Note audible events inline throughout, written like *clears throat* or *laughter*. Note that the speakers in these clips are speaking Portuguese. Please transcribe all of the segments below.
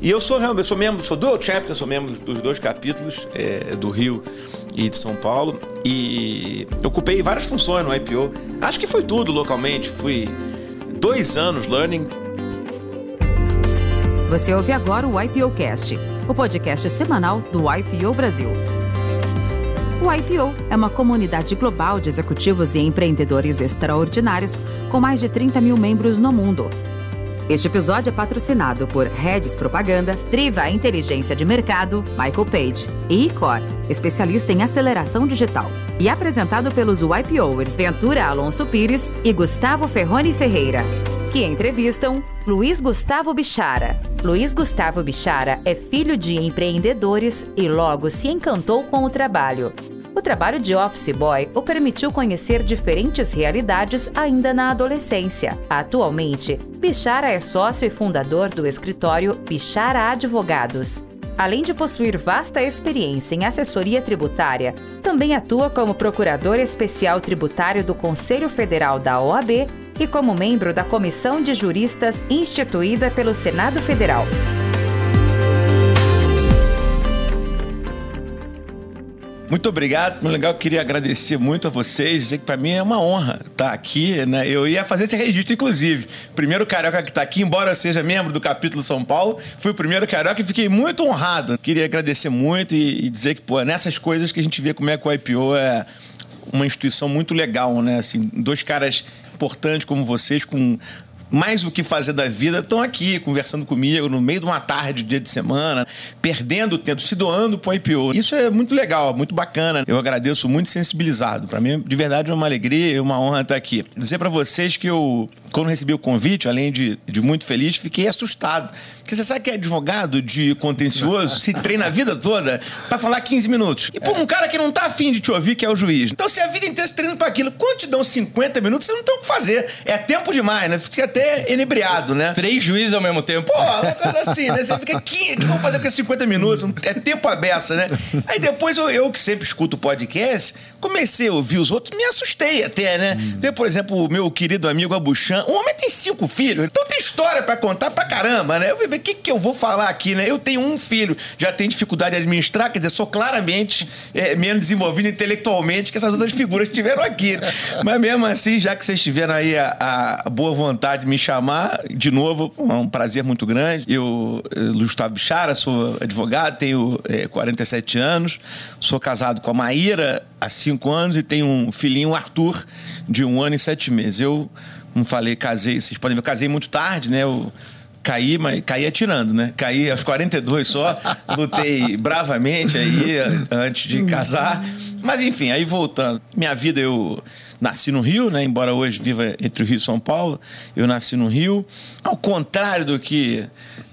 E eu sou eu sou membro, sou dual chapter, sou membro dos dois capítulos é, do Rio e de São Paulo. E ocupei várias funções no IPO. Acho que foi tudo localmente. Fui dois anos learning. Você ouve agora o IPO Cast, o podcast semanal do IPO Brasil. O IPO é uma comunidade global de executivos e empreendedores extraordinários com mais de 30 mil membros no mundo. Este episódio é patrocinado por Redis Propaganda, Driva Inteligência de Mercado, Michael Page e Icor, especialista em aceleração digital. E apresentado pelos YPOers Ventura Alonso Pires e Gustavo Ferroni Ferreira, que entrevistam Luiz Gustavo Bichara. Luiz Gustavo Bichara é filho de empreendedores e logo se encantou com o trabalho. O trabalho de office boy o permitiu conhecer diferentes realidades ainda na adolescência. Atualmente, Bichara é sócio e fundador do escritório Bichara Advogados. Além de possuir vasta experiência em assessoria tributária, também atua como procurador especial tributário do Conselho Federal da OAB e como membro da Comissão de Juristas instituída pelo Senado Federal. Muito obrigado, muito legal. Eu queria agradecer muito a vocês, dizer que para mim é uma honra estar aqui, né? Eu ia fazer esse registro, inclusive. Primeiro carioca que está aqui, embora eu seja membro do capítulo São Paulo, fui o primeiro carioca e fiquei muito honrado. Queria agradecer muito e, e dizer que, pô, nessas coisas que a gente vê como é que o IPO é uma instituição muito legal, né? Assim, dois caras importantes como vocês, com mais o que fazer da vida, estão aqui conversando comigo no meio de uma tarde, dia de semana, perdendo tempo, se doando para o IPO. Isso é muito legal, muito bacana. Eu agradeço muito sensibilizado. Para mim, de verdade, é uma alegria e uma honra estar aqui. Dizer para vocês que eu, quando recebi o convite, além de, de muito feliz, fiquei assustado. Porque você sabe que é advogado de contencioso, se treina a vida toda para falar 15 minutos. E por um cara que não tá afim de te ouvir, que é o juiz. Então, se a vida inteira se treina para aquilo, quando te dão 50 minutos, você não tem o que fazer. É tempo demais, né? Fica até enebriado, né? Três juízes ao mesmo tempo. Pô, uma coisa assim, né? Você fica o que eu vou fazer com esses 50 minutos? É tempo a beça, né? Aí depois eu, eu que sempre escuto podcast, comecei a ouvir os outros, me assustei até, né? Hum. Ver, por exemplo, o meu querido amigo Abuchan. O homem tem cinco filhos, então tem história para contar pra caramba, né? Eu o que, que eu vou falar aqui, né? Eu tenho um filho, já tenho dificuldade de administrar, quer dizer, sou claramente é, menos desenvolvido intelectualmente que essas outras figuras que tiveram aqui. Mas mesmo assim, já que vocês tiveram aí a, a boa vontade de me chamar, de novo, é um prazer muito grande. Eu, Luiz Gustavo Bichara, sou advogado, tenho é, 47 anos, sou casado com a Maíra há cinco anos e tenho um filhinho, Arthur, de um ano e sete meses. Eu, como falei, casei, vocês podem ver, eu casei muito tarde, né? Eu caí, mas caí atirando, né? Caí aos 42 só, lutei bravamente aí antes de casar. Mas enfim, aí voltando. Minha vida eu nasci no Rio, né? Embora hoje viva entre o Rio e São Paulo, eu nasci no Rio. Ao contrário do que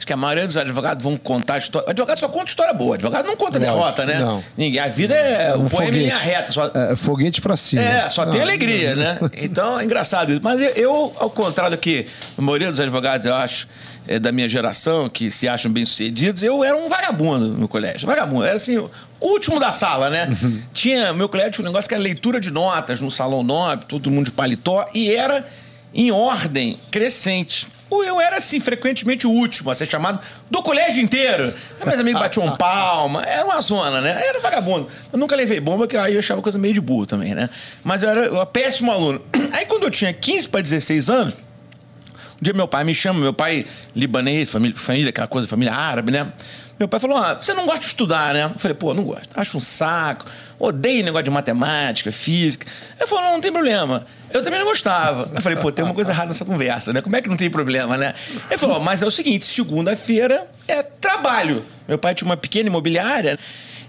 acho que a maioria dos advogados vão contar história. O advogado só conta história boa. O advogado não conta derrota, né? Não. Ninguém. A vida é um poema em linha reta. Só... É, foguete pra cima. É, só tem alegria, né? Então é engraçado isso. Mas eu, ao contrário do que a maioria dos advogados, eu acho, é, da minha geração, que se acham bem-sucedidos, eu era um vagabundo no colégio. Vagabundo. Era assim, o último da sala, né? Uhum. Tinha, meu colégio tinha um negócio que era leitura de notas no salão nobre, todo mundo de paletó, e era em ordem crescente. Eu era, assim, frequentemente o último a ser chamado do colégio inteiro. Meus amigos batiam *laughs* palma, era uma zona, né? Era vagabundo. Eu nunca levei bomba, que aí eu achava coisa meio de burro também, né? Mas eu era, eu era péssimo aluno. *clears throat* Aí quando eu tinha 15 para 16 anos, um dia meu pai me chama, meu pai libanês, família, família aquela coisa, família árabe, né? Meu pai falou: ah, você não gosta de estudar, né? Eu falei, pô, não gosto. Acho um saco. Odeio negócio de matemática, física. Ele falou: não, não tem problema. Eu também não gostava. Eu falei, pô, tem uma coisa errada nessa conversa, né? Como é que não tem problema, né? Ele falou: mas é o seguinte, segunda-feira é trabalho. Meu pai tinha uma pequena imobiliária.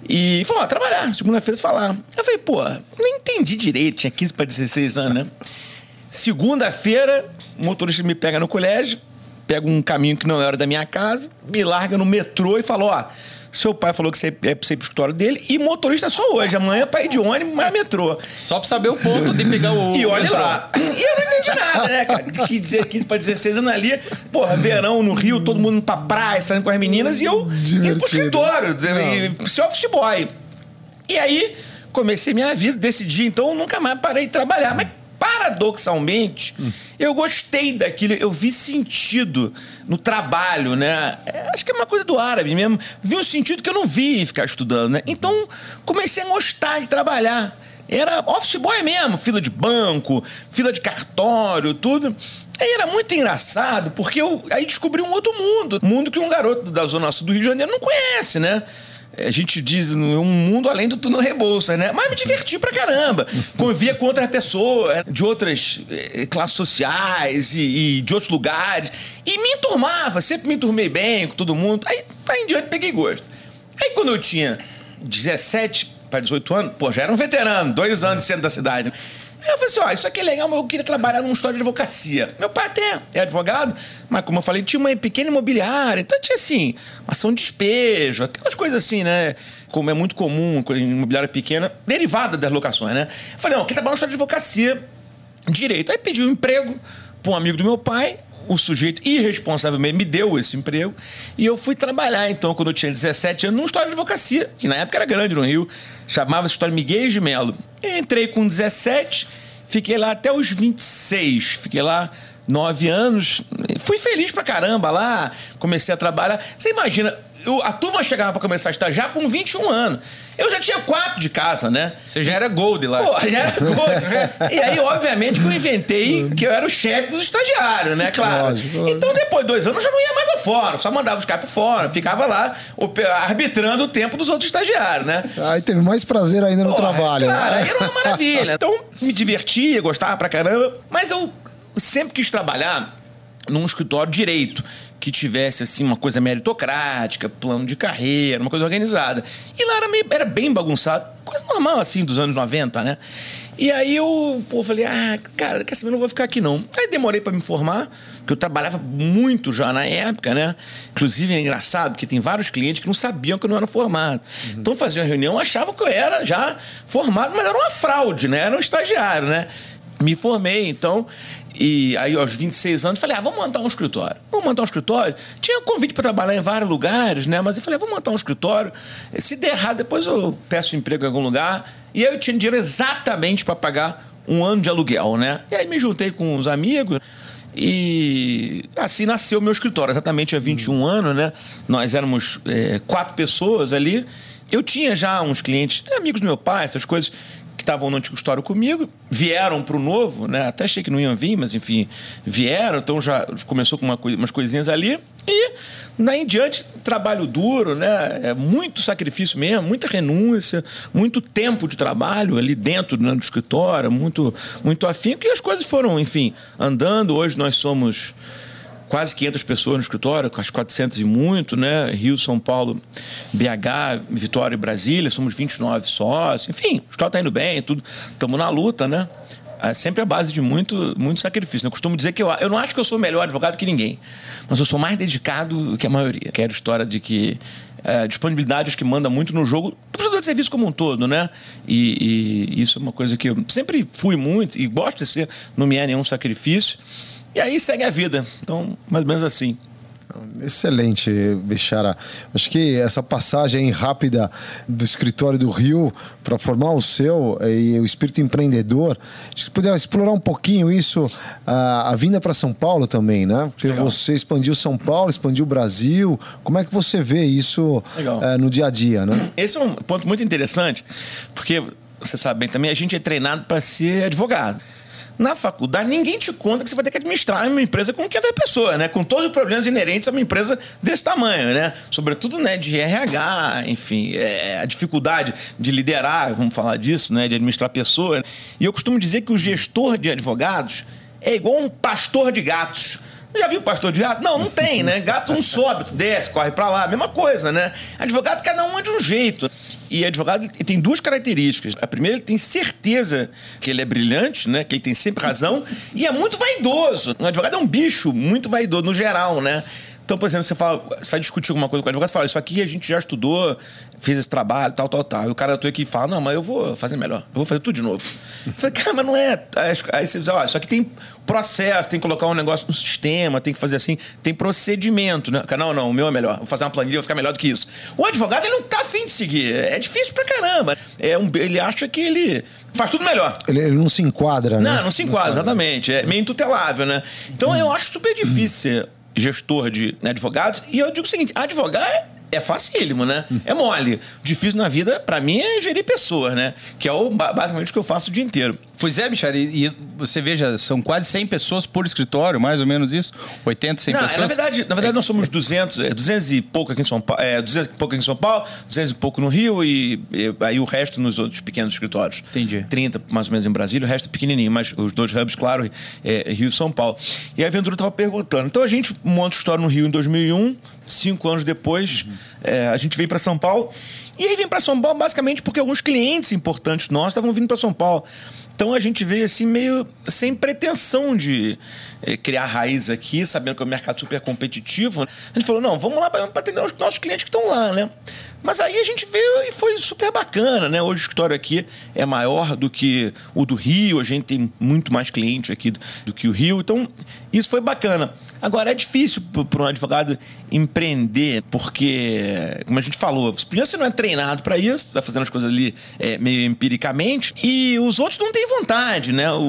E falou, ah, trabalhar, segunda-feira falar. Eu falei, pô, não entendi direito, tinha 15 para 16 anos, né? Segunda-feira, o motorista me pega no colégio, pega um caminho que não era da minha casa, me larga no metrô e fala: Ó, seu pai falou que você é pra ser pro escritório dele e motorista só hoje. Amanhã é pai de ônibus, mas metrô. Só pra saber o ponto de pegar o. E olha lá. E eu não entendi nada, né, cara? Que dizer 15 pra 16 anos ali, porra, verão no Rio, todo mundo indo pra praia, saindo com as meninas e eu Divertido. indo pro escritório, ser office boy. E aí, comecei minha vida, decidi, então nunca mais parei de trabalhar. Mas paradoxalmente, eu gostei daquilo, eu vi sentido no trabalho, né? É, acho que é uma coisa do árabe mesmo. Vi um sentido que eu não vi ficar estudando, né? Então, comecei a gostar de trabalhar. Era office boy mesmo, fila de banco, fila de cartório, tudo. Aí era muito engraçado, porque eu aí descobri um outro mundo. Mundo que um garoto da Zona Sul do Rio de Janeiro não conhece, né? A gente diz um mundo além do túnel Rebouças, né? Mas me diverti pra caramba. *laughs* Convivia com outras pessoas de outras eh, classes sociais e, e, de outros lugares. E me enturmava, sempre me enturmei bem com todo mundo. Aí, aí em diante, peguei gosto. Aí quando eu tinha 17 para 18 anos, pô, já era um veterano, dois anos centro da cidade. Eu falei assim: ó, isso aqui é legal, mas eu queria trabalhar num história de advocacia. Meu pai até é advogado, mas como eu falei, tinha uma pequena imobiliária, então tinha assim, ação de despejo, aquelas coisas assim, né? Como é muito comum em imobiliária pequena, derivada das locações, né? Eu falei: não, eu queria trabalhar num história de advocacia, direito. Aí pedi um emprego para um amigo do meu pai, o sujeito irresponsavelmente me deu esse emprego e eu fui trabalhar, então, quando eu tinha 17 anos, num história de advocacia, que na época era grande no Rio, chamava-se História Miguel de Melo. Entrei com 17, fiquei lá até os 26, fiquei lá nove anos, fui feliz pra caramba lá, comecei a trabalhar. Você imagina, eu, a turma chegava para começar a estagiar com 21 anos. Eu já tinha quatro de casa, né? Você já era gold lá. Pô, já era gold. Né? e aí, obviamente, que eu inventei que eu era o chefe dos estagiários, né? Claro. Lógico, Então, depois de dois anos, eu já não ia mais ao fórum. Só mandava os caras pro fórum. Ficava lá arbitrando o tempo dos outros estagiários, né? Aí teve mais prazer ainda no Pô, trabalho. Claro, aí era uma maravilha. Então, me divertia, gostava pra caramba. Mas eu sempre quis trabalhar num escritório direito que tivesse assim uma coisa meritocrática, plano de carreira, uma coisa organizada. E lá era, meio, era bem bagunçado, coisa normal assim dos anos 90, né? E aí eu pô, falei, ah, cara, quer saber, não vou ficar aqui não. Aí demorei para me formar, que eu trabalhava muito já na época, né? Inclusive é engraçado, porque tem vários clientes que não sabiam que eu não era formado. Uhum. Então faziam uma reunião, achavam que eu era já formado, mas era uma fraude, né? Era um estagiário, né? Me formei, então, e aí, aos 26 anos, falei, ah, vamos montar um escritório. Vamos montar um escritório. Tinha convite para trabalhar em vários lugares, né? Mas eu falei, vamos montar um escritório. Se der errado, depois eu peço emprego em algum lugar. E aí eu tinha dinheiro exatamente para pagar um ano de aluguel, né? E aí me juntei com uns amigos. E assim nasceu o meu escritório, exatamente há 21 hum. anos, né? Nós éramos é, quatro pessoas ali. Eu tinha já uns clientes, amigos do meu pai, essas coisas, que estavam no antigo histórico comigo, vieram para o novo, né? Até achei que não iam vir, mas enfim, vieram, então já começou com uma, umas coisinhas ali. E daí em diante, trabalho duro, né? É muito sacrifício mesmo, muita renúncia, muito tempo de trabalho ali dentro né, do escritório, muito, muito afinco. E as coisas foram, enfim, andando. Hoje nós somos quase 500 pessoas no escritório, quase 400 e muito, né? Rio, São Paulo, BH, Vitória e Brasília, somos 29 sócios. Enfim, o escritório está indo bem, tudo. Estamos na luta, né? É sempre a base de muito, muito sacrifício. Né? Eu costumo dizer que eu, eu não acho que eu sou melhor advogado que ninguém, mas eu sou mais dedicado que a maioria. Quero história de que é, disponibilidade acho que manda muito no jogo do prestador de serviço como um todo, né? E, e, isso é uma coisa que eu sempre fui muito e gosto de ser, não me é nenhum sacrifício. E aí segue a vida. Então, mais ou menos assim. Excelente, Bichara. Acho que essa passagem rápida do escritório do Rio para formar o seu e o espírito empreendedor, acho que poderia explorar um pouquinho isso, a, a vinda para São Paulo também, né? Porque Legal. você expandiu São Paulo, expandiu o Brasil. Como é que você vê isso uh, no dia a dia, né? Esse é um ponto muito interessante, porque você sabe bem também, a gente é treinado para ser advogado. Na faculdade, ninguém te conta que você vai ter que administrar uma empresa com 500 pessoas, né? Com todos os problemas inerentes a uma empresa desse tamanho, né? Sobretudo, né, de RH, enfim, é, a dificuldade de liderar, vamos falar disso, né? De administrar pessoas. E eu costumo dizer que o gestor de advogados é igual um pastor de gatos. Já viu pastor de gato? Não, não tem, né? Gato um sobe, desce, corre para lá, mesma coisa, né? Advogado, cada um é de um jeito. E advogado tem duas características. A primeira, ele tem certeza que ele é brilhante, né? Que ele tem sempre razão. E é muito vaidoso. Um advogado é um bicho muito vaidoso, no geral, né? Então, por exemplo, você, fala, você vai discutir alguma coisa com o advogado, você fala, isso aqui a gente já estudou, fez esse trabalho, tal, tal, tal. E o cara da tua equipe fala, não, mas eu vou fazer melhor, eu vou fazer tudo de novo. Eu falei, cara, mas não é. Aí você diz, ó, isso aqui tem processo, tem que colocar um negócio no sistema, tem que fazer assim, tem procedimento, né? Não, não, o meu é melhor, vou fazer uma planilha, vai ficar melhor do que isso. O advogado, ele não tá afim de seguir, é difícil pra caramba. É um, ele acha que ele faz tudo melhor. Ele, ele não se enquadra, né? Não, não se enquadra, exatamente. É meio intutelável, né? Então eu acho super difícil gestor de né, advogados. E eu digo o seguinte: advogar é é facílimo, né? É mole. Difícil na vida, para mim, é gerir pessoas, né? Que é o, basicamente o que eu faço o dia inteiro. Pois é, Bichara, e, e, você veja, são quase 100 pessoas por escritório, mais ou menos isso? 80, 100 Não, pessoas? Na verdade, na verdade, nós somos 200, é, 200 e pouco aqui em São Paulo, é, 200 e pouco aqui em São Paulo, 200 e pouco no Rio e, e aí o resto nos outros pequenos escritórios. Entendi. 30 mais ou menos em Brasília, o resto é pequenininho, mas os dois hubs, claro, é, Rio e São Paulo. E a Ventura estava perguntando. Então a gente monta o história no Rio em 2001, cinco anos depois, uhum. É, a gente vem para São Paulo. E aí vem para São Paulo basicamente porque alguns clientes importantes nossos estavam vindo para São Paulo. Então a gente veio assim meio sem pretensão de é, criar raiz aqui, sabendo que é um mercado super competitivo. A gente falou, não, vamos lá para atender os nossos clientes que estão lá, né? Mas aí a gente veio e foi super bacana, né? Hoje o escritório aqui é maior do que o do Rio, a gente tem muito mais clientes aqui do, do que o Rio, então isso foi bacana. Agora, é difícil para um advogado empreender, porque, como a gente falou, você não é treinado para isso, vai fazendo as coisas ali é, meio empiricamente, e os outros não têm vontade, né? O,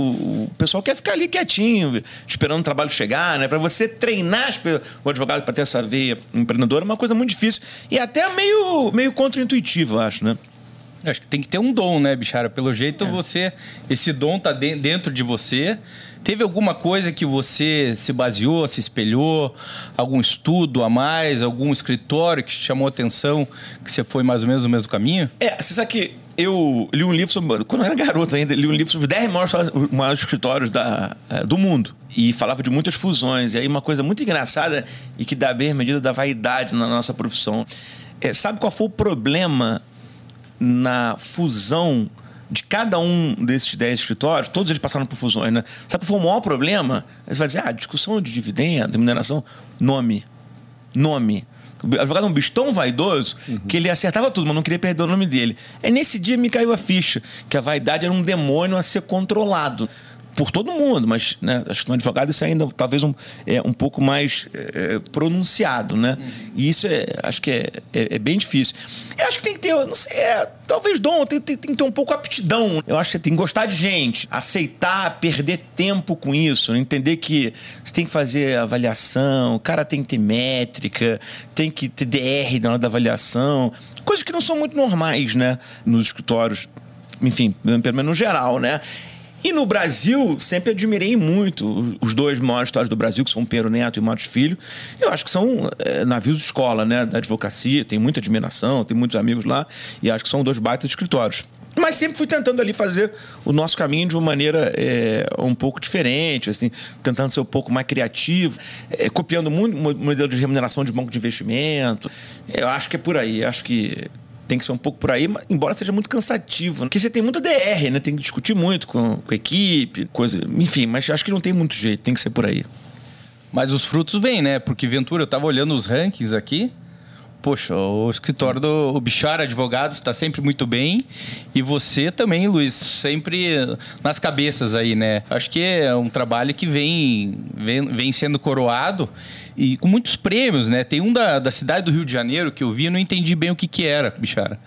o pessoal quer ficar ali quietinho, esperando o trabalho chegar, né? Para você treinar o advogado para ter essa veia empreendedora é uma coisa muito difícil e até meio, meio contra-intuitivo, eu acho, né? Acho que tem que ter um dom, né, Bichara? Pelo jeito, é. você. Esse dom tá de, dentro de você. Teve alguma coisa que você se baseou, se espelhou? Algum estudo a mais? Algum escritório que te chamou atenção? Que você foi mais ou menos no mesmo caminho? É, você sabe que eu li um livro sobre. Quando eu era garoto ainda, li um livro sobre 10 maiores, maiores escritórios da, eh, do mundo. E falava de muitas fusões. E aí, uma coisa muito engraçada e que dá bem a medida da vaidade na nossa profissão. É, sabe qual foi o problema na fusão de cada um desses 10 escritórios, todos eles passaram por fusões, né? Sabe qual foi o maior problema? Você vai dizer, ah, discussão de dividendo, mineração, nome. Nome. O advogado é um bicho tão vaidoso uhum. que ele acertava tudo, mas não queria perder o nome dele. É nesse dia me caiu a ficha que a vaidade era um demônio a ser controlado por todo mundo, mas né, acho que no advogado isso é ainda talvez um, é, um pouco mais é, pronunciado, né? Uhum. E isso é, acho que é, é, é, bem difícil. Eu acho que tem que ter, não sei, é, talvez dom, tem, tem, tem, que ter um pouco aptidão. Eu acho que você tem que gostar de gente, aceitar perder tempo com isso, né? entender que você tem que fazer avaliação, o cara tem que ter métrica, tem que ter DR na hora da avaliação, coisas que não são muito normais, né? Nos escritórios, enfim, pelo menos no geral, né? E no Brasil, sempre admirei muito os dois maiores histórias do Brasil, que são Pedro Neto e Matos Filho. Eu acho que são é, navios escola, né? Da advocacia, tem muita admiração, tem muitos amigos lá, e acho que são dois baitas escritórios. Mas sempre fui tentando ali fazer o nosso caminho de uma maneira é, um pouco diferente, assim, tentando ser um pouco mais criativo, é, copiando muito o modelo de remuneração de banco de investimento. Eu acho que é por aí. Acho que tem que ser um pouco por aí, embora seja muito cansativo. Né? Porque você tem muita DR, né? Tem que discutir muito com, com a equipe, coisa. Enfim, mas acho que não tem muito jeito, tem que ser por aí. Mas os frutos vêm, né? Porque Ventura, eu tava olhando os rankings aqui. Poxa, o escritório do Bichar Advogados está sempre muito bem. E você também, Luiz, sempre nas cabeças aí, né? Acho que é um trabalho que vem, vem, vem sendo coroado e com muitos prêmios, né? Tem um da, da cidade do Rio de Janeiro que eu vi e não entendi bem o que, que era, Bichara.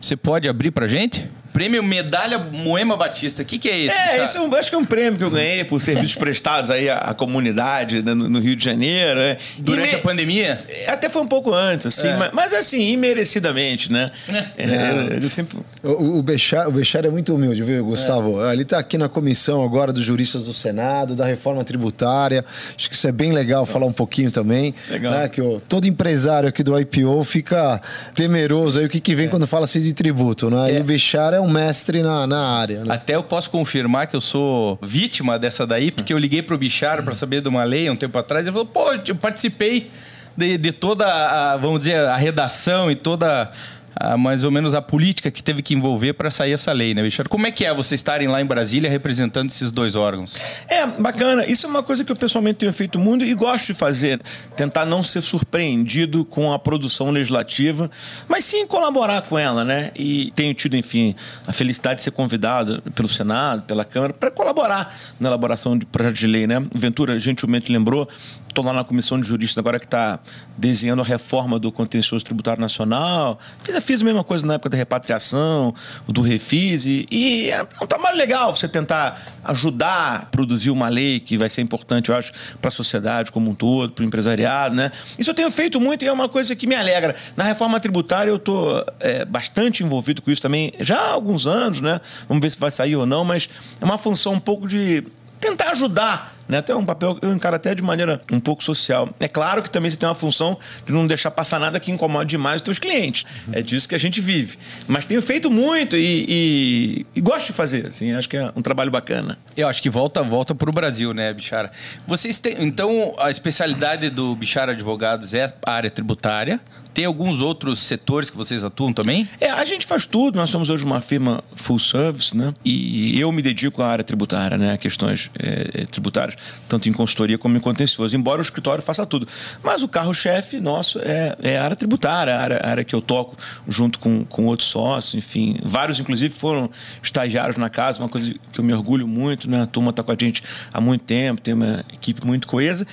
Você pode abrir pra gente? Prêmio Medalha Moema Batista. O que, que é esse? É, esse eu acho que é um prêmio que eu ganhei por serviços *laughs* prestados aí à, à comunidade né, no, no, Rio de Janeiro. Né? Durante me... a pandemia? Até foi um pouco antes, assim, é. mas, mas, assim, imerecidamente, né? É. É, sempre... O, o, Bechar, o Bechar é muito humilde, viu, Gustavo? É. Ele está aqui na comissão agora dos juristas do Senado, da reforma tributária. Acho que isso é bem legal falar um pouquinho também. Legal. Né? Que ó, todo empresário aqui do IPO fica temeroso aí o que, que vem é. quando fala assim de tributo, né? E o Bechar é um mestre na, na área. Né? Até eu posso confirmar que eu sou vítima dessa daí, porque eu liguei pro Bichar para saber de uma lei um tempo atrás. Ele falou, pô, eu participei de, de toda a, vamos dizer, a redação e toda a, mais ou menos a política que teve que envolver para sair essa lei, né, Bichara? Como é que é vocês estarem lá em Brasília representando esses dois órgãos? É, bacana. Isso é uma coisa que eu pessoalmente tenho feito muito e gosto de fazer. Tentar não ser surpreendido com a produção legislativa, mas sim colaborar com ela, né? E tenho tido, enfim, a felicidade de ser convidado pelo Senado, pela Câmara, para colaborar na elaboração de projeto de lei, né? Ventura gentilmente lembrou, estou lá na comissão de juristas agora que está desenhando a reforma do contencioso tributário nacional. Fiz, fiz a mesma coisa na época da repatriação, do refis, e, e é um trabalho legal você tentar ajudar a produzir uma lei que vai ser importante, eu acho, para a sociedade como um todo, para o empresariado, né? Isso eu tenho feito muito e é uma coisa que me alegra. Na reforma tributária eu estou é, bastante envolvido com isso também já há alguns anos, né? Vamos ver se vai sair ou não, mas é uma função um pouco de tentar ajudar né? Até um papel eu encaro até de maneira um pouco social. É claro que também você tem uma função de não deixar passar nada que incomode demais os teus clientes. É disso que a gente vive. Mas tenho feito muito e, e, e gosto de fazer. Assim, acho que é um trabalho bacana. Eu acho que volta volta para o Brasil, né, Bichara? Vocês têm então a especialidade do Bichara Advogados é a área tributária. Tem alguns outros setores que vocês atuam também? É, a gente faz tudo. Nós somos hoje uma firma full service, né? E eu me dedico à área tributária, né? A questões é, tributárias tanto em consultoria como em contencioso, embora o escritório faça tudo. Mas o carro-chefe nosso é, é, a área tributária, a área, a área, que eu toco junto com, com outros sócios, enfim. Vários, inclusive, foram estagiários na casa, uma coisa que eu me orgulho muito, né? A turma está com a gente há muito tempo, tem uma equipe muito coesa.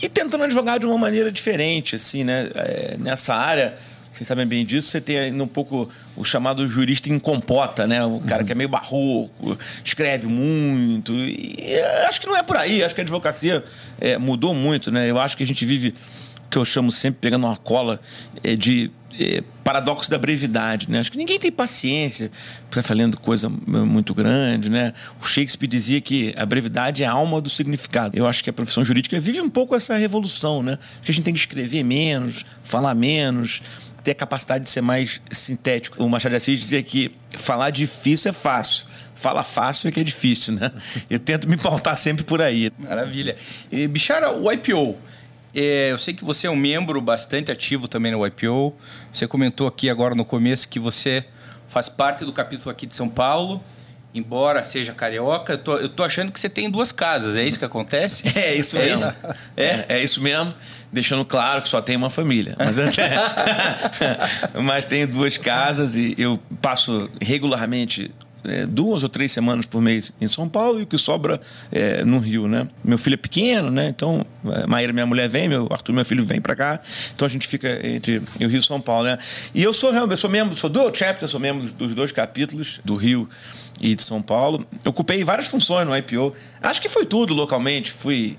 E tentando advogar de uma maneira diferente, assim, né? É, nessa área vocês sabem bem disso, você tem ainda um pouco o chamado jurista em compota, né? O cara uhum. que é meio barroco, escreve muito. E acho que não é por aí. Acho que a advocacia é, mudou muito, né? Eu acho que a gente vive o que eu chamo sempre, pegando uma cola, é, de é, paradoxo da brevidade, né? Acho que ninguém tem paciência para falando coisa muito grande, né? O Shakespeare dizia que a brevidade é a alma do significado. Eu acho que a profissão jurídica vive um pouco essa revolução, né? Que a gente tem que escrever menos, falar menos, ter a capacidade de ser mais sintético. O Machado de Assis dizia que falar difícil é fácil. Fala fácil é que é difícil, né? *laughs* Eu tento me pautar sempre por aí. Maravilha. E, Bichara, o IPO. É, eu sei que você é um membro bastante ativo também no IPO. Você comentou aqui agora no começo que você faz parte do capítulo aqui de São Paulo embora seja carioca, eu tô, eu tô achando que você tem duas casas. É isso que acontece? *laughs* É isso mesmo. É isso, é, é isso mesmo. Deixando claro que só tem uma família. Mas, *laughs* mas tenho duas casas e eu passo regularmente é, duas ou três semanas por mês em São Paulo e o que sobra é, no Rio, né? Meu filho é pequeno, né? Então, é, Maíra, minha mulher, vem, meu Arthur, meu filho, vem para cá. Então a gente fica entre o Rio e São Paulo, né? E eu sou eu sou membro, sou dual chapter, sou membro dos dois capítulos do Rio e de São Paulo. Eu ocupei várias funções no IPO. Acho que foi tudo localmente. Fui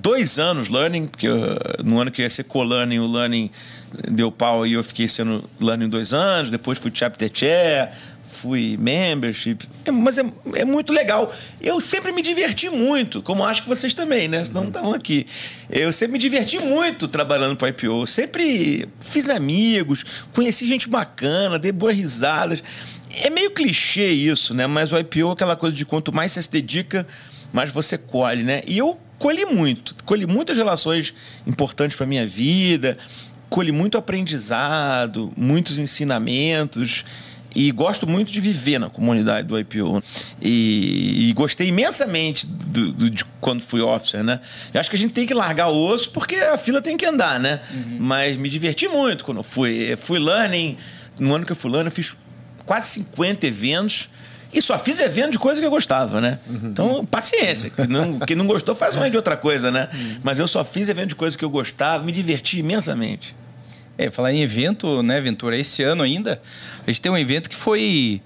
dois anos learning, porque eu, no ano que eu ia ser co-learning, o learning deu pau e eu fiquei sendo learning dois anos. Depois fui chapter chair, fui membership. É, mas é, é, muito legal. Eu sempre me diverti muito, como acho que vocês também, né? Senão não estão aqui. Eu sempre me diverti muito trabalhando para o IPO. Sempre fiz amigos, conheci gente bacana, dei boas risadas. É meio clichê isso, né? Mas o IPO é aquela coisa de quanto mais você se dedica, mais você colhe, né? E eu colhi muito. Colhi muitas relações importantes para minha vida, colhi muito aprendizado, muitos ensinamentos. E gosto muito de viver na comunidade do IPO. E, e gostei imensamente do, do, de quando fui officer, né? Eu acho que a gente tem que largar o osso porque a fila tem que andar, né? Uhum. Mas me diverti muito quando fui. Fui learning. No ano que eu fui learning, eu fiz quase 50 eventos. E só fiz evento de coisa que eu gostava, né? Uhum. Então, paciência. Quem não, *laughs* quem não gostou faz uma de outra coisa, né? Uhum. Mas eu só fiz evento de coisa que eu gostava, me diverti imensamente. É, falar em evento, né, Ventura? Esse ano ainda, a gente tem um evento que foi.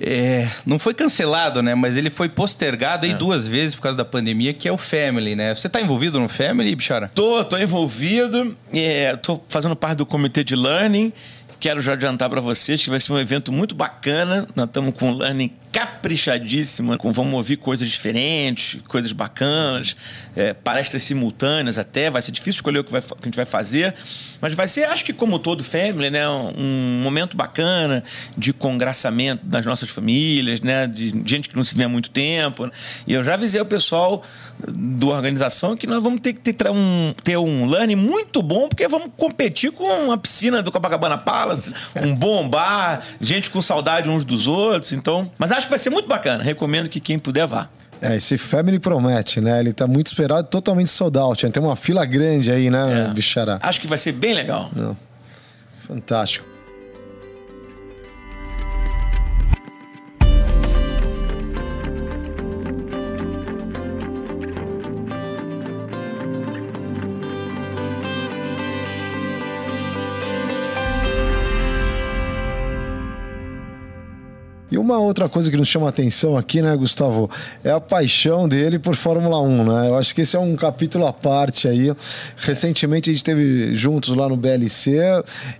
É, não foi cancelado, né? Mas ele foi postergado aí é. duas vezes por causa da pandemia, que é o Family, né? Você está envolvido no Family, Bichara? Tô, tô envolvido. É, tô fazendo parte do comitê de learning quero já adiantar para vocês que vai ser um evento muito bacana. Nós estamos com um learning caprichadíssima. Com, vamos ouvir coisas diferentes, coisas bacanas, é, palestras simultâneas até. Vai ser difícil escolher o que, vai, que a gente vai fazer. Mas vai ser, acho que como todo family, né? Um momento bacana de congraçamento das nossas famílias, né? De gente que não se vê há muito tempo. E eu já avisei o pessoal da organização que nós vamos ter que ter um, ter um learning muito bom, porque vamos competir com a piscina do Copacabana Palace, um bom bar, gente com saudade uns dos outros. Então, mas acho que vai ser muito bacana. Recomendo que quem puder vá. É, esse Family promete, né? Ele tá muito esperado, totalmente sold out. Tem uma fila grande aí, né, é. Bichará? Acho que vai ser bem legal. Não. Fantástico. Uma outra coisa que nos chama atenção aqui, né, Gustavo, é a paixão dele por Fórmula 1, né? Eu acho que esse é um capítulo à parte aí. Recentemente a gente esteve juntos lá no BLC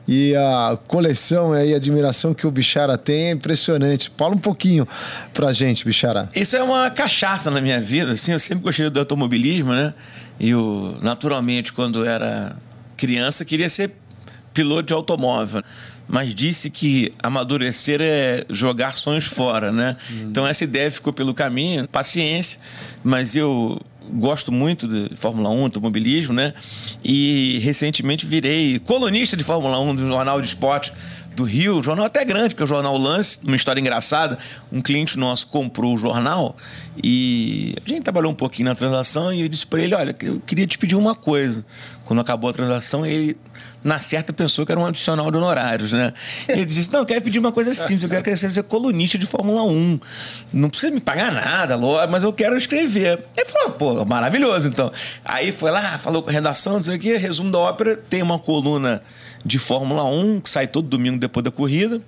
e a coleção aí, a admiração que o Bichara tem é impressionante. Fala um pouquinho pra gente, Bichara. Isso é uma cachaça na minha vida, assim, eu sempre gostei do automobilismo, né? E eu, naturalmente, quando era criança, queria ser piloto de automóvel mas disse que amadurecer é jogar sonhos fora, né? Hum. Então essa ideia ficou pelo caminho, paciência, mas eu gosto muito de Fórmula 1, automobilismo, né? E recentemente virei colunista de Fórmula 1 do Jornal de Esporte do Rio, jornal até grande, que é o Jornal Lance, uma história engraçada. Um cliente nosso comprou o jornal e a gente trabalhou um pouquinho na transação e eu disse para ele, olha, eu queria te pedir uma coisa. Quando acabou a transação, ele na certa pensou que era um adicional de honorários, né? E ele disse: Não, eu quero pedir uma coisa simples, eu quero que você seja colunista de Fórmula 1. Não precisa me pagar nada, mas eu quero escrever. Ele falou: Pô, maravilhoso, então. Aí foi lá, falou com a redação, não sei o quê, resumo da ópera, tem uma coluna de Fórmula 1 que sai todo domingo depois da corrida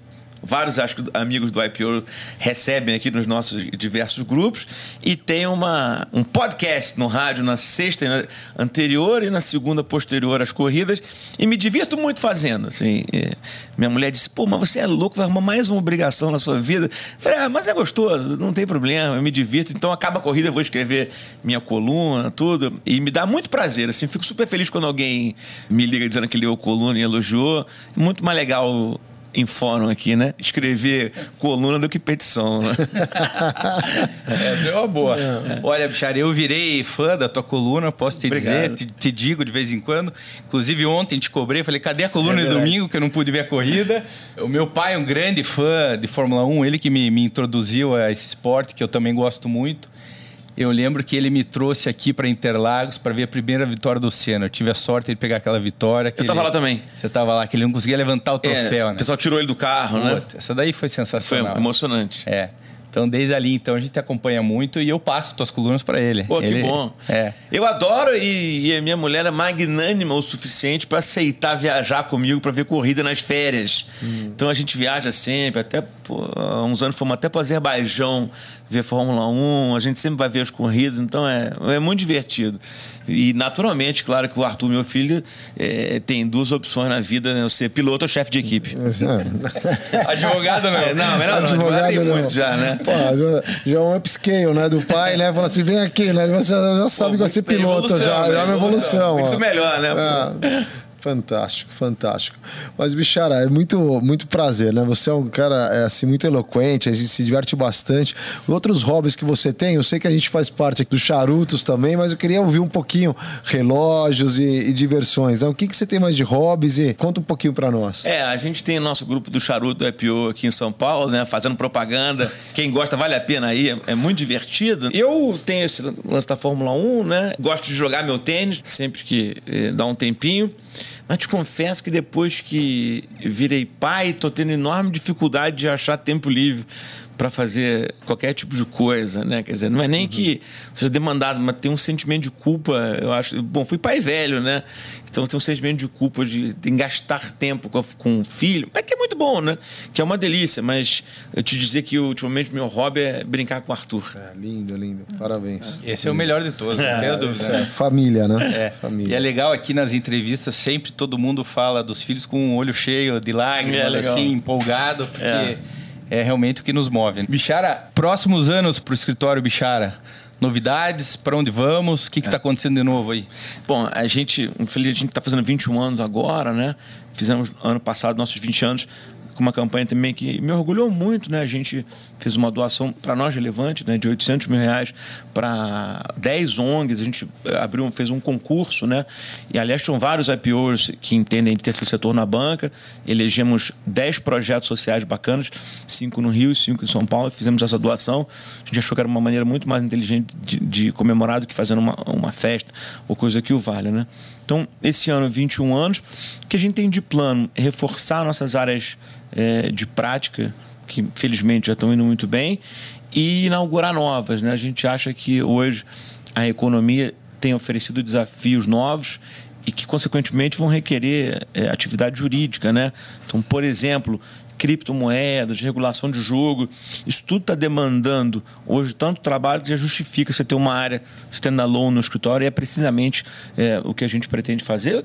vários acho amigos do IPO recebem aqui nos nossos diversos grupos e tem uma, um podcast no rádio na sexta anterior e na segunda posterior às corridas. E me divirto muito fazendo assim. Minha mulher disse pô mas você é louco vai arrumar mais uma obrigação na sua vida. Falei ah, mas é gostoso não tem problema eu me divirto. Então acaba a corrida eu vou escrever minha coluna tudo e me dá muito prazer assim. Fico super feliz quando alguém me liga dizendo que leu a coluna e elogiou. Muito mais legal em fórum aqui, né? Escrever coluna do que petição. Né? *laughs* Essa é uma boa. É. Olha, Bichara, eu virei fã da tua coluna, posso te Obrigado. dizer, te, te, digo de vez em quando. Inclusive, ontem te cobrei, falei, cadê a coluna é de domingo, que eu não pude ver a corrida? O meu pai é um grande fã de Fórmula 1, ele que me, me introduziu a esse esporte, que eu também gosto muito. Eu lembro que ele me trouxe aqui para Interlagos para ver a primeira vitória do Senna. Eu tive a sorte de pegar aquela vitória. eu estava lá também. Você estava lá, que ele não conseguia levantar o é, troféu, é, né? O pessoal tirou ele do carro, né? Essa daí foi sensacional. Foi emocionante. É. Então, desde ali, então, a gente acompanha muito e eu passo tuas colunas para ele. Pô, ele, que bom. É. Eu adoro e, e, a minha mulher é magnânima o suficiente para aceitar viajar comigo para ver corrida nas férias. Hum. Então, a gente viaja sempre, até pô, uns anos fomos até para Azerbaijão ver Fórmula 1, a gente sempre vai ver as corridas, então é, é muito divertido. E naturalmente, claro que o Arthur, meu filho, é, tem duas opções na vida, né? Ser piloto ou chefe de equipe. *laughs* advogado não. É, não, melhor não, advogado, tem não. muito já, né? Pô, já, já é um upscale, né? Do pai, né? Fala assim, vem aqui, né? Você já sabe Pô, que vai ser piloto, já, já é uma evolução. Muito ó. melhor, né? É. Fantástico, fantástico. Mas, Bichara, é muito, muito prazer, né? Você é um cara é, assim, muito eloquente, a gente se diverte bastante. Outros hobbies que você tem, eu sei que a gente faz parte dos charutos também, mas eu queria ouvir um pouquinho relógios e, e diversões. Né? O que, que você tem mais de hobbies e conta um pouquinho para nós. É, a gente tem nosso grupo do charuto EPO aqui em São Paulo, né? Fazendo propaganda. Quem gosta, vale a pena aí, é, é muito divertido. Eu tenho esse lance da Fórmula 1, né? Gosto de jogar meu tênis sempre que eh, dá um tempinho. Mas te confesso que depois que virei pai, estou tendo enorme dificuldade de achar tempo livre para fazer qualquer tipo de coisa, né? Quer dizer, não é nem uhum. que seja demandado, mas tem um sentimento de culpa, eu acho. Bom, fui pai velho, né? Então tem um sentimento de culpa de, de gastar tempo com, com o filho, mas que é muito bom, né? Que é uma delícia, mas eu te dizer que ultimamente meu hobby é brincar com o Arthur. É, lindo, lindo. Parabéns. Esse é o melhor de todos, é, não tenho dúvida. É. Família, né? É. Família. E é legal aqui nas entrevistas, sempre todo mundo fala dos filhos com o um olho cheio de lágrimas, é assim, empolgado, porque é é realmente o que nos move. Bichara, próximos anos para o escritório Bichara. Novidades, para onde vamos? O que está acontecendo de novo aí? Bom, a gente, infelizmente, a gente está fazendo 21 anos agora, né? Fizemos ano passado nossos 20 anos com uma campanha também que me orgulhou muito, né? A gente fez uma doação para nós relevante, né? De 800 mil reais para 10 ONGs. A gente abriu, fez um concurso, né? E aliás, tinham vários IPOs que entendem ter seu setor na banca. Elegemos 10 projetos sociais bacanas, cinco no Rio e cinco em São Paulo. Fizemos essa doação. A gente achou que era uma maneira muito mais inteligente de, de comemorar do que fazendo uma, uma festa ou coisa que o valha, né? Então, esse ano, 21 anos, o que a gente tem de plano reforçar nossas áreas é, de prática, que felizmente já estão indo muito bem, e inaugurar novas. Né? A gente acha que hoje a economia tem oferecido desafios novos e que, consequentemente, vão requerer é, atividade jurídica. Né? Então, por exemplo, criptomoedas, regulação de jogo. Isso tudo está demandando hoje tanto trabalho que já justifica você ter uma área standalone no escritório e é precisamente é, o que a gente pretende fazer,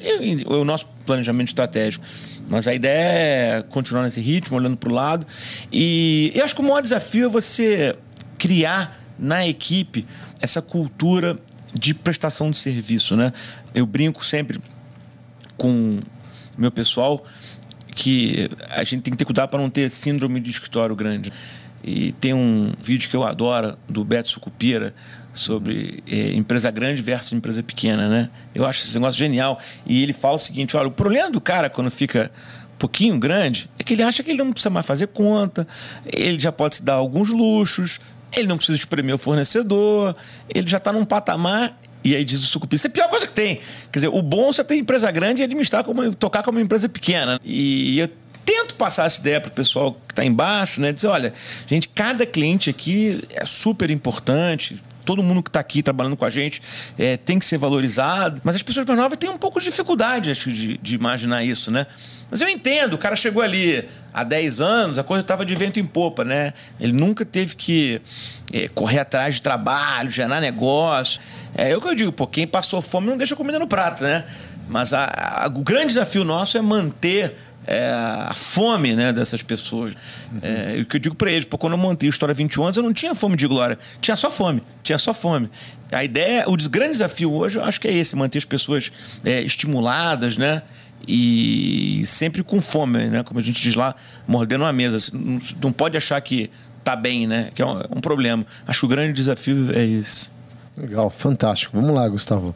o nosso planejamento estratégico. Mas a ideia é continuar nesse ritmo, olhando para o lado. E eu acho que o maior desafio é você criar na equipe essa cultura de prestação de serviço. Né? Eu brinco sempre com meu pessoal que a gente tem que ter cuidado para não ter síndrome de escritório grande. E tem um vídeo que eu adoro do Beto Sucupira sobre é, empresa grande versus empresa pequena, né? Eu acho esse negócio genial. E ele fala o seguinte: olha, o problema do cara quando fica um pouquinho grande é que ele acha que ele não precisa mais fazer conta, ele já pode se dar alguns luxos, ele não precisa espremer o fornecedor, ele já está num patamar e aí diz o sucupira, isso é a pior coisa que tem. Quer dizer, o bom é você ter empresa grande e administrar como, tocar como uma empresa pequena. E eu tento passar essa ideia para o pessoal que está embaixo, né? Dizer, olha, gente, cada cliente aqui é super importante. Todo mundo que está aqui trabalhando com a gente é, tem que ser valorizado. Mas as pessoas mais novas têm um pouco de dificuldade, acho, de, de imaginar isso, né? Mas eu entendo, o cara chegou ali há 10 anos, a coisa estava de vento em popa, né? Ele nunca teve que é, correr atrás de trabalho, gerar negócio. É, é o que eu digo, pô, quem passou fome não deixa comida no prato, né? Mas a, a, o grande desafio nosso é manter é, a fome né, dessas pessoas. Uhum. É, o que eu digo para eles, quando eu montei a História 21 anos, eu não tinha fome de glória, tinha só fome, tinha só fome. A ideia, o grande desafio hoje, eu acho que é esse, manter as pessoas é, estimuladas, né? E sempre com fome, né? Como a gente diz lá, mordendo uma mesa. Não, não pode achar que tá bem, né? Que é um, é um problema. Acho que o grande desafio é esse. Legal, fantástico. Vamos lá, Gustavo.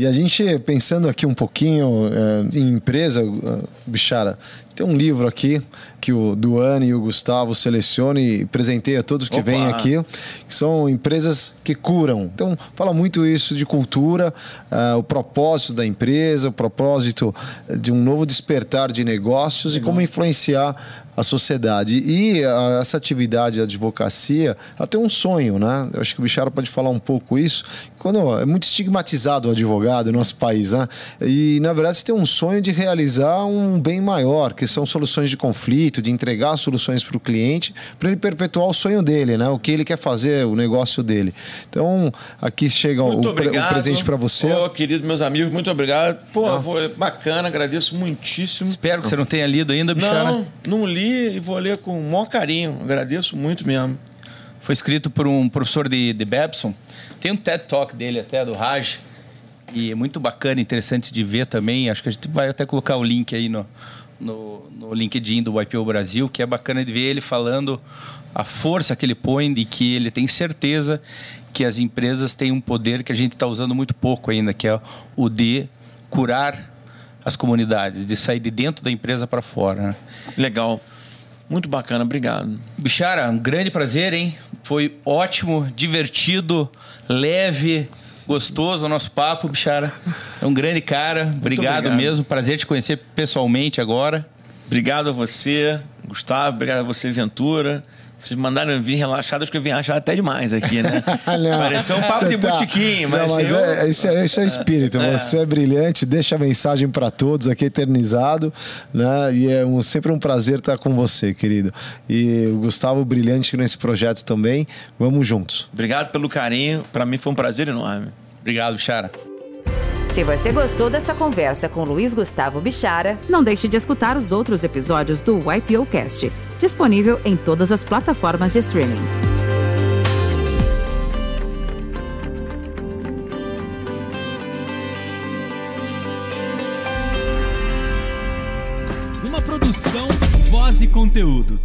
E a gente, pensando aqui um pouquinho é, em empresa, uh, Bichara, tem um livro aqui que o Duane e o Gustavo selecionam e presentei a todos que Opa. vêm aqui, que são empresas que curam. Então, fala muito isso de cultura, uh, o propósito da empresa, o propósito de um novo despertar de negócios Legal. e como influenciar a sociedade. E a, essa atividade de advocacia, ela tem um sonho, né? Eu acho que o Bichara pode falar um pouco isso. Quando é muito estigmatizado o advogado no nosso país, né? E na verdade você tem um sonho de realizar um bem maior, que são soluções de conflito, de entregar soluções para o cliente, para ele perpetuar o sonho dele, né? O que ele quer fazer, o negócio dele. Então, aqui chega o, o, presente para você. Ô, querido, meus amigos, muito obrigado. Pô, ah. bacana, agradeço muitíssimo. Espero que você não tenha lido ainda, Bichara. Não, não li li e vou ler com o maior carinho. Agradeço muito mesmo. Foi escrito por um professor de, de Babson. Tem um TED Talk dele até, do Raj. E é muito bacana, interessante de ver também. Acho que a gente vai até colocar o link aí no, no, no LinkedIn do IPO Brasil, que é bacana de ver ele falando a força que ele põe e que ele tem certeza que as empresas têm um poder que a gente está usando muito pouco ainda, que é o de curar as comunidades, de sair de dentro da empresa para fora. Né? Legal. Muito bacana, obrigado. Bichara, um grande prazer, hein? Foi ótimo, divertido, leve, gostoso o nosso papo, Bichara. É um grande cara. Obrigado, obrigado, mesmo. Prazer te conhecer pessoalmente agora. Obrigado a você, Gustavo. Obrigado a você, Ventura. Vocês mandaram vir relaxado, acho que eu vim achar até demais aqui, né? *laughs* não, Pareceu um papo de tá... botiquim, mas. Não, mas eu... é, isso, é, isso é espírito. É. Você é brilhante, deixa a mensagem para todos aqui eternizado, né? E é um, sempre um prazer estar com você, querido. E o Gustavo, brilhante nesse projeto também. Vamos juntos. Obrigado pelo carinho. Para mim foi um prazer enorme. Obrigado, Chara. Se você gostou dessa conversa com Luiz Gustavo Bichara, não deixe de escutar os outros episódios do YPO Cast, disponível em todas as plataformas de streaming. Uma produção, voz e conteúdo.